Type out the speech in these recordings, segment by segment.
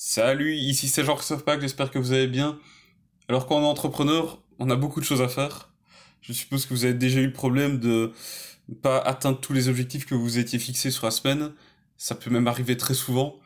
Salut, ici c'est Jean-Christophe j'espère que vous allez bien. Alors quand on est entrepreneur, on a beaucoup de choses à faire. Je suppose que vous avez déjà eu le problème de ne pas atteindre tous les objectifs que vous étiez fixés sur la semaine. Ça peut même arriver très souvent.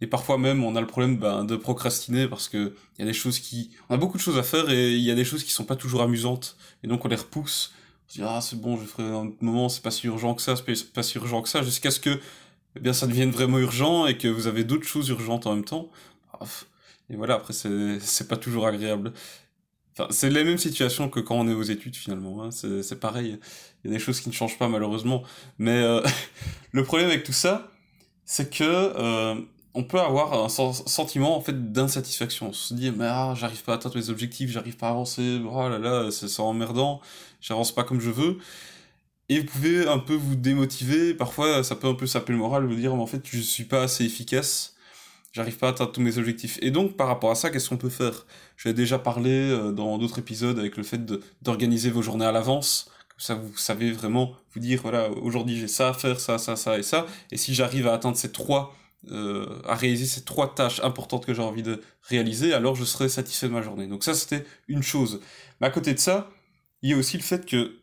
Et parfois même, on a le problème ben, de procrastiner parce que il y a des choses qui, on a beaucoup de choses à faire et il y a des choses qui sont pas toujours amusantes. Et donc on les repousse. On se dit ah c'est bon, je ferai un moment, c'est pas si urgent que ça, c'est pas si urgent que ça, jusqu'à ce que eh bien ça devienne vraiment urgent et que vous avez d'autres choses urgentes en même temps. Et voilà, après c'est pas toujours agréable. Enfin, c'est les mêmes situations que quand on est aux études finalement. Hein. C'est pareil. Il y a des choses qui ne changent pas malheureusement. Mais euh, le problème avec tout ça, c'est que euh, on peut avoir un sentiment en fait d'insatisfaction. On se dit mais ah, j'arrive pas à atteindre mes objectifs, j'arrive pas à avancer, oh là là, c'est emmerdant, j'avance pas comme je veux. Et vous pouvez un peu vous démotiver, parfois ça peut un peu saper le moral, vous dire mais en fait je suis pas assez efficace, j'arrive pas à atteindre tous mes objectifs. Et donc par rapport à ça, qu'est-ce qu'on peut faire? Je l'ai déjà parlé euh, dans d'autres épisodes avec le fait d'organiser vos journées à l'avance, comme ça vous savez vraiment vous dire voilà aujourd'hui j'ai ça à faire, ça, ça, ça et ça, et si j'arrive à atteindre ces trois euh, à réaliser ces trois tâches importantes que j'ai envie de réaliser, alors je serai satisfait de ma journée. Donc ça, c'était une chose. Mais à côté de ça, il y a aussi le fait que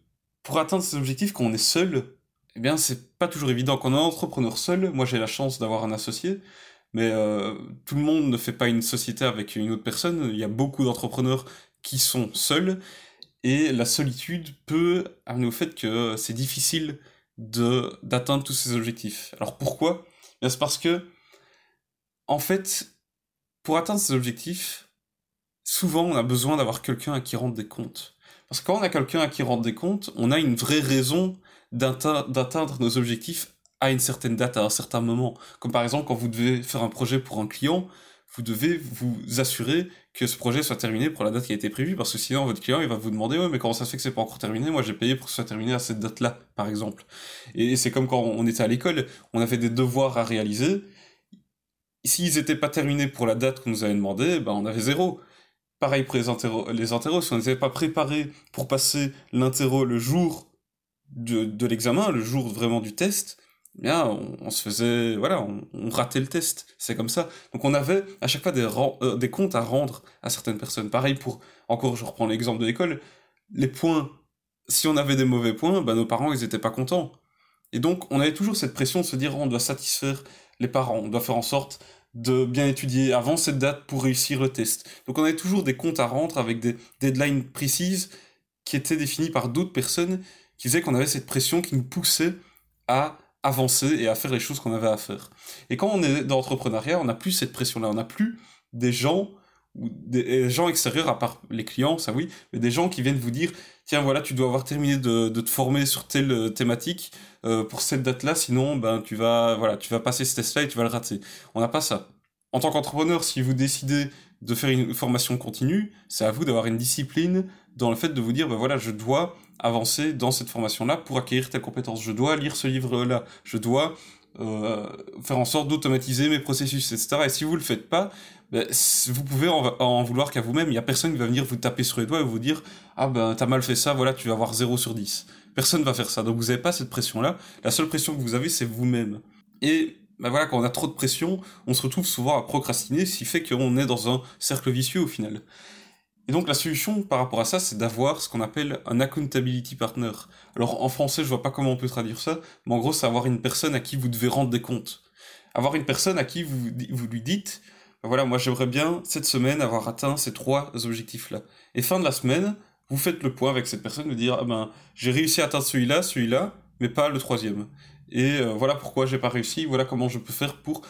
pour atteindre ces objectifs, quand on est seul, eh bien, c'est pas toujours évident. Quand on est entrepreneur seul, moi j'ai la chance d'avoir un associé, mais euh, tout le monde ne fait pas une société avec une autre personne. Il y a beaucoup d'entrepreneurs qui sont seuls, et la solitude peut amener au fait que c'est difficile d'atteindre tous ces objectifs. Alors pourquoi? C'est parce que, en fait, pour atteindre ces objectifs, souvent on a besoin d'avoir quelqu'un à qui rendre des comptes. Parce que quand on a quelqu'un à qui rendre des comptes, on a une vraie raison d'atteindre nos objectifs à une certaine date, à un certain moment. Comme par exemple quand vous devez faire un projet pour un client, vous devez vous assurer que ce projet soit terminé pour la date qui a été prévue, parce que sinon votre client il va vous demander ouais mais comment ça se fait que c'est pas encore terminé? Moi j'ai payé pour que ce soit terminé à cette date-là, par exemple. Et c'est comme quand on était à l'école, on avait des devoirs à réaliser. S'ils n'étaient pas terminés pour la date qu'on nous avait demandé, ben on avait zéro. Pareil pour les interros, les si on n'était pas préparé pour passer l'interro le jour de, l'examen, le jour vraiment du test, bien, on, se faisait, voilà, on, ratait le test. C'est comme ça. Donc on avait à chaque fois des, euh, des comptes à rendre à certaines personnes. Pareil pour, encore, je reprends l'exemple de l'école, les points. Si on avait des mauvais points, bah, nos parents, ils étaient pas contents. Et donc, on avait toujours cette pression de se dire, on doit satisfaire les parents, on doit faire en sorte de bien étudier avant cette date pour réussir le test. Donc on avait toujours des comptes à rendre avec des deadlines précises qui étaient définies par d'autres personnes qui faisaient qu'on avait cette pression qui nous poussait à avancer et à faire les choses qu'on avait à faire. Et quand on est dans l'entrepreneuriat, on n'a plus cette pression-là, on n'a plus des gens ou des gens extérieurs à part les clients, ça oui, mais des gens qui viennent vous dire tiens voilà tu dois avoir terminé de, de te former sur telle euh, thématique euh, pour cette date-là, sinon ben tu vas voilà tu vas passer ce test-là et tu vas le rater. On n'a pas ça. En tant qu'entrepreneur, si vous décidez de faire une formation continue, c'est à vous d'avoir une discipline dans le fait de vous dire ben voilà je dois avancer dans cette formation-là pour acquérir telle compétence. Je dois lire ce livre-là. Je dois euh, faire en sorte d'automatiser mes processus, etc. Et si vous le faites pas, ben, vous pouvez en, vouloir qu'à vous-même. Il y a personne qui va venir vous taper sur les doigts et vous dire ah ben t'as mal fait ça, voilà tu vas avoir 0 sur 10. Personne va faire ça. Donc vous n'avez pas cette pression-là. La seule pression que vous avez, c'est vous-même. Et ben voilà, quand on a trop de pression, on se retrouve souvent à procrastiner, ce qui fait qu'on est dans un cercle vicieux au final. Et donc la solution par rapport à ça, c'est d'avoir ce qu'on appelle un accountability partner. Alors en français, je vois pas comment on peut traduire ça, mais en gros, c'est avoir une personne à qui vous devez rendre des comptes. Avoir une personne à qui vous, vous lui dites, ben voilà, moi j'aimerais bien cette semaine avoir atteint ces trois objectifs-là. Et fin de la semaine, vous faites le point avec cette personne, de dire, ah ben, j'ai réussi à atteindre celui-là, celui-là, mais pas le troisième. Et euh, voilà pourquoi j'ai pas réussi, voilà comment je peux faire pour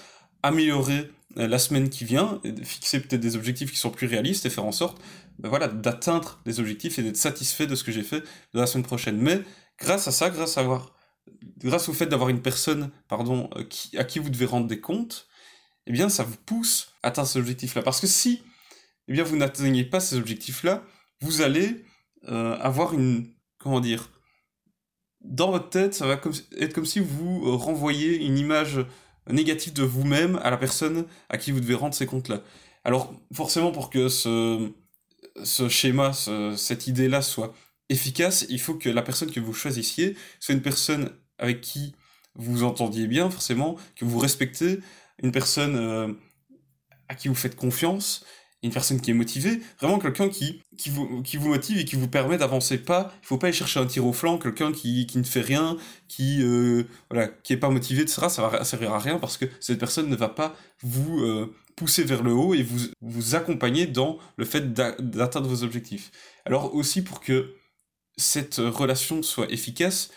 améliorer euh, la semaine qui vient, fixer peut-être des objectifs qui sont plus réalistes et faire en sorte ben voilà, d'atteindre les objectifs et d'être satisfait de ce que j'ai fait de la semaine prochaine. Mais grâce à ça, grâce à avoir, grâce au fait d'avoir une personne, pardon, euh, à qui vous devez rendre des comptes, eh bien, ça vous pousse à atteindre ces objectifs-là. Parce que si, eh bien, vous n'atteignez pas ces objectifs-là, vous allez euh, avoir une, comment dire, dans votre tête, ça va être comme si vous renvoyez une image négatif de vous-même à la personne à qui vous devez rendre ces comptes-là. Alors, forcément, pour que ce, ce schéma, cette idée-là soit efficace, il faut que la personne que vous choisissiez soit une personne avec qui vous entendiez bien, forcément, que vous respectez, une personne euh, à qui vous faites confiance, une personne qui est motivée, vraiment quelqu'un qui, qui, vous, qui vous motive et qui vous permet d'avancer pas. Il faut pas aller chercher un tir au flanc, quelqu'un qui, qui ne fait rien, qui euh, voilà, qui est pas motivé, etc. Ça va servir à rien parce que cette personne ne va pas vous euh, pousser vers le haut et vous, vous accompagner dans le fait d'atteindre vos objectifs. Alors aussi pour que cette relation soit efficace,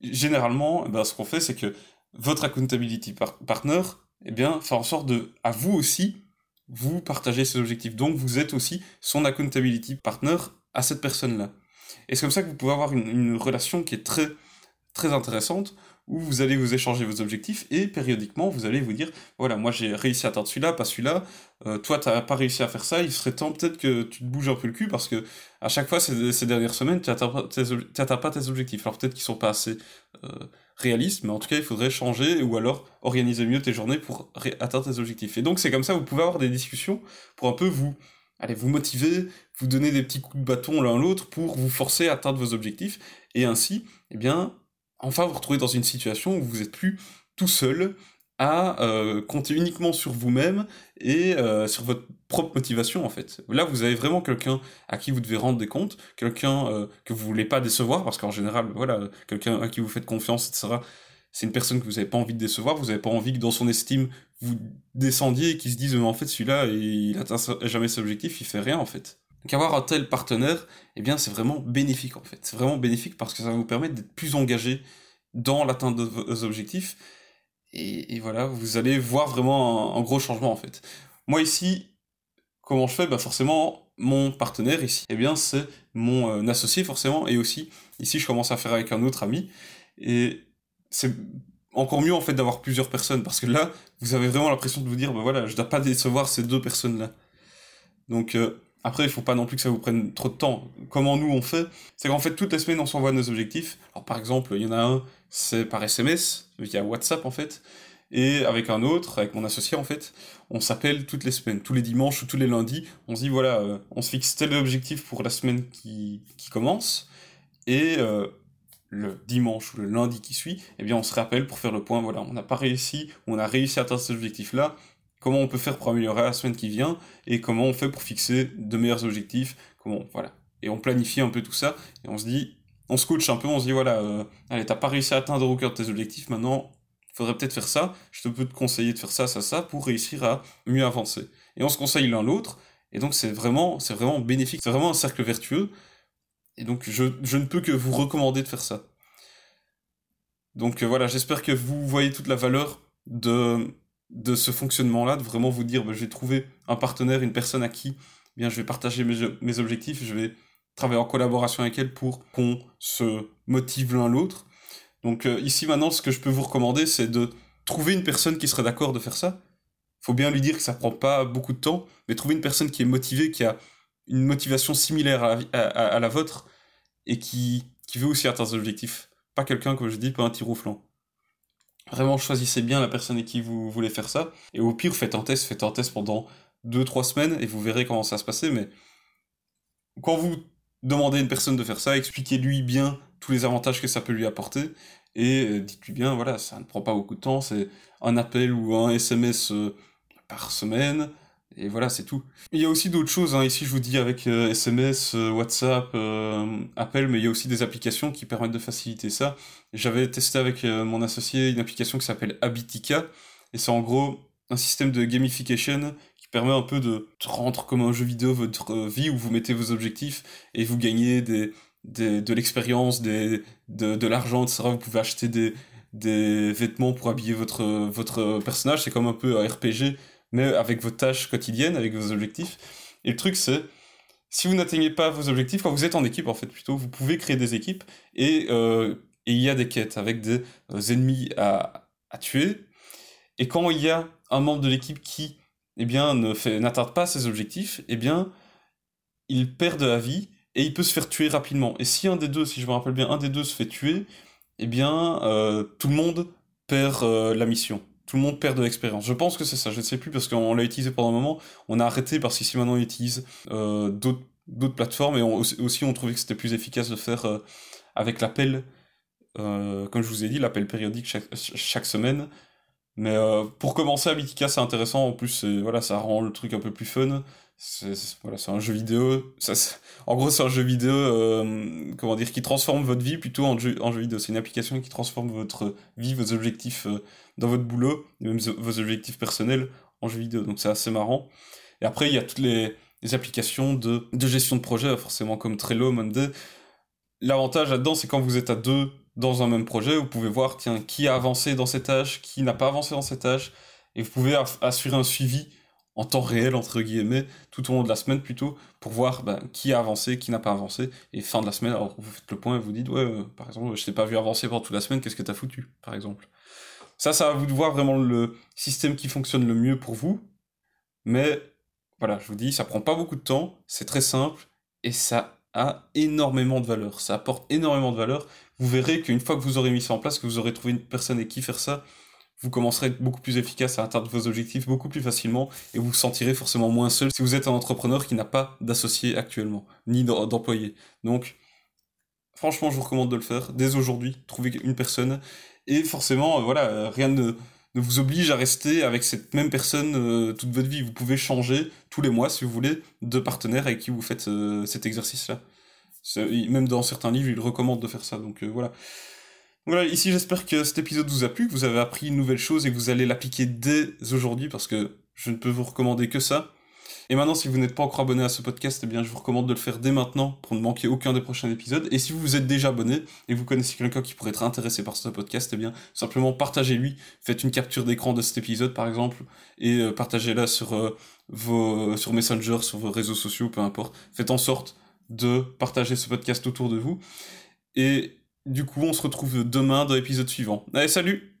généralement, eh ben, ce qu'on fait, c'est que votre accountability partner, eh bien, fait en sorte de, à vous aussi, vous partagez ses objectifs. Donc, vous êtes aussi son accountability partner à cette personne-là. Et c'est comme ça que vous pouvez avoir une, une, relation qui est très, très intéressante, où vous allez vous échanger vos objectifs et périodiquement vous allez vous dire voilà moi j'ai réussi à atteindre celui-là pas celui-là. Euh, toi t'as pas réussi à faire ça il serait temps peut-être que tu te bouges un peu le cul parce que à chaque fois ces, dernières semaines tu n'atteins pas tes objectifs. Alors peut-être qu'ils sont pas assez euh, réalistes mais en tout cas il faudrait changer ou alors organiser mieux tes journées pour atteindre tes objectifs. Et donc c'est comme ça vous pouvez avoir des discussions pour un peu vous allez vous motiver vous donner des petits coups de bâton l'un l'autre pour vous forcer à atteindre vos objectifs. Et ainsi eh bien enfin vous retrouvez dans une situation où vous êtes plus tout seul à euh, compter uniquement sur vous-même et euh, sur votre propre motivation en fait. Là, vous avez vraiment quelqu'un à qui vous devez rendre des comptes, quelqu'un euh, que vous voulez pas décevoir parce qu'en général, voilà, quelqu'un à qui vous faites confiance, etc. C'est une personne que vous n'avez pas envie de décevoir, vous n'avez pas envie que dans son estime vous descendiez et qu'il se dise en fait celui-là il atteint jamais ses objectifs, il fait rien en fait. Donc avoir un tel partenaire, eh bien c'est vraiment bénéfique en fait. C'est vraiment bénéfique parce que ça va vous permettre d'être plus engagé dans l'atteinte de vos objectifs. Et, voilà, vous allez voir vraiment un, gros changement en fait. Moi ici, comment je fais? Bah forcément, mon partenaire ici, eh bien c'est mon euh, associé forcément. Et aussi, ici je commence à faire avec un autre ami. Et c'est encore mieux en fait d'avoir plusieurs personnes parce que là, vous avez vraiment l'impression de vous dire, bah voilà, je dois pas décevoir ces deux personnes-là. Donc... Euh, après, il faut pas non plus que ça vous prenne trop de temps. Comment nous on fait? C'est qu'en fait, toutes les semaines, on s'envoie nos objectifs. Alors, par exemple, il y en a un, c'est par SMS, via WhatsApp en fait. Et avec un autre, avec mon associé en fait, on s'appelle toutes les semaines, tous les dimanches ou tous les lundis. On se dit voilà, euh, on se fixe tel objectif pour la semaine qui, commence. Et euh, le dimanche ou le lundi qui suit, eh bien on se rappelle pour faire le point. Voilà, on n'a pas réussi, on a réussi à atteindre cet objectif-là comment on peut faire pour améliorer la semaine qui vient et comment on fait pour fixer de meilleurs objectifs, comment, voilà. Et on planifie un peu tout ça et on se dit, on se coach un peu, on se dit voilà, euh, allez, t'as pas réussi à atteindre au cœur de tes objectifs, maintenant, faudrait peut-être faire ça, je te peux te conseiller de faire ça, ça, ça, pour réussir à mieux avancer. Et on se conseille l'un l'autre, et donc c'est vraiment, c'est vraiment bénéfique, c'est vraiment un cercle vertueux, et donc je, je ne peux que vous recommander de faire ça. Donc euh, voilà, j'espère que vous voyez toute la valeur de de ce fonctionnement-là, de vraiment vous dire, bah, je vais un partenaire, une personne à qui eh bien, je vais partager mes, objectifs, je vais travailler en collaboration avec elle pour qu'on se motive l'un l'autre. Donc euh, ici maintenant, ce que je peux vous recommander, c'est de trouver une personne qui serait d'accord de faire ça. Faut bien lui dire que ça prend pas beaucoup de temps, mais trouver une personne qui est motivée, qui a une motivation similaire à la, vôtre et qui, qui veut aussi atteindre ses objectifs. Pas quelqu'un, comme je dis, pas un tir au flanc. Vraiment, choisissez bien la personne avec qui vous voulez faire ça. Et au pire, faites un test, faites un test pendant 2-3 semaines et vous verrez comment ça se passer. Mais quand vous demandez à une personne de faire ça, expliquez-lui bien tous les avantages que ça peut lui apporter. Et euh, dites-lui bien, voilà, ça ne prend pas beaucoup de temps, c'est un appel ou un SMS euh, par semaine. Et voilà, c'est tout. Il y a aussi d'autres choses, hein. ici je vous dis avec SMS, euh, euh, WhatsApp, euh, Appel, mais il y a aussi des applications qui permettent de faciliter ça. J'avais testé avec mon associé une application qui s'appelle Habitica, et c'est en gros un système de gamification qui permet un peu de rendre comme un jeu vidéo votre vie où vous mettez vos objectifs et vous gagnez des, de l'expérience, de, de l'argent, etc. Vous pouvez acheter des, des vêtements pour habiller votre, votre personnage, c'est comme un peu un RPG mais avec vos tâches quotidiennes, avec vos objectifs. Et le truc, c'est, si vous n'atteignez pas vos objectifs, quand vous êtes en équipe, en fait, plutôt, vous pouvez créer des équipes et, euh, il y a des quêtes avec des euh, ennemis à, à, tuer. Et quand il y a un membre de l'équipe qui, eh bien, ne fait, n'atteint pas ses objectifs, eh bien, il perd de la vie et il peut se faire tuer rapidement. Et si un des deux, si je me rappelle bien, un des deux se fait tuer, eh bien, euh, tout le monde perd la mission tout le monde perd de l'expérience. Je pense que c'est ça, je ne sais plus parce qu'on l'a utilisé pendant un moment, on a arrêté parce qu'ici maintenant on utilise euh, d'autres plateformes et aussi on trouvait que c'était plus efficace de faire euh, avec l'appel, euh, comme je vous ai dit, l'appel périodique chaque, semaine. Mais pour commencer, Abitika, c'est intéressant. En plus, voilà, ça rend le truc un peu plus fun. C'est voilà, un jeu vidéo. Ça, en gros, c'est un jeu vidéo, euh, comment dire, qui transforme votre vie plutôt en jeu, en jeu vidéo. C'est une application qui transforme votre vie, vos objectifs euh, dans votre boulot, même vos objectifs personnels en jeu vidéo. Donc c'est assez marrant. Et après, il y a toutes les, les applications de, de, gestion de projet, forcément comme Trello, Monday. L'avantage là-dedans, c'est quand vous êtes à deux dans un même projet, vous pouvez voir, tiens, qui a avancé dans cette tâche, qui n'a pas avancé dans cette tâche, et vous pouvez assurer un suivi en temps réel, entre guillemets, tout au long de la semaine plutôt, pour voir ben, qui a avancé, qui n'a pas avancé, et fin de la semaine, alors vous faites le point et vous dites, ouais, euh, par exemple, je t'ai pas vu avancer pendant toute la semaine, qu'est-ce que t'as foutu, par exemple? Ça, ça va vous voir vraiment le système qui fonctionne le mieux pour vous, mais voilà, je vous dis, ça prend pas beaucoup de temps, c'est très simple, et ça a énormément de valeur, ça apporte énormément de valeur, vous verrez qu'une fois que vous aurez mis ça en place, que vous aurez trouvé une personne avec qui faire ça, vous commencerez à être beaucoup plus efficace à atteindre vos objectifs beaucoup plus facilement et vous vous sentirez forcément moins seul si vous êtes un entrepreneur qui n'a pas d'associé actuellement, ni d'employé. Donc, franchement, je vous recommande de le faire dès aujourd'hui, trouver une personne et forcément, euh, voilà, euh, rien ne, ne, vous oblige à rester avec cette même personne euh, toute votre vie. Vous pouvez changer tous les mois, si vous voulez, de partenaire avec qui vous faites cet exercice-là. Même dans certains livres, ils recommandent de faire ça. Donc voilà. Voilà, ici j'espère que cet épisode vous a plu, que vous avez appris une nouvelle chose et que vous allez l'appliquer dès aujourd'hui parce que je ne peux vous recommander que ça. Et maintenant, si vous n'êtes pas encore abonné à ce podcast, eh bien, je vous recommande de le faire dès maintenant pour ne manquer aucun des prochains épisodes. Et si vous êtes déjà abonné et vous connaissez quelqu'un qui pourrait être intéressé par ce podcast, eh bien, simplement partagez-lui. Faites une capture d'écran de cet épisode, par exemple, et euh, partagez-la sur euh, vos, sur Messenger, sur vos réseaux sociaux, peu importe. Faites en sorte de partager ce podcast autour de vous. Et du coup, on se retrouve demain dans l'épisode suivant. Allez, salut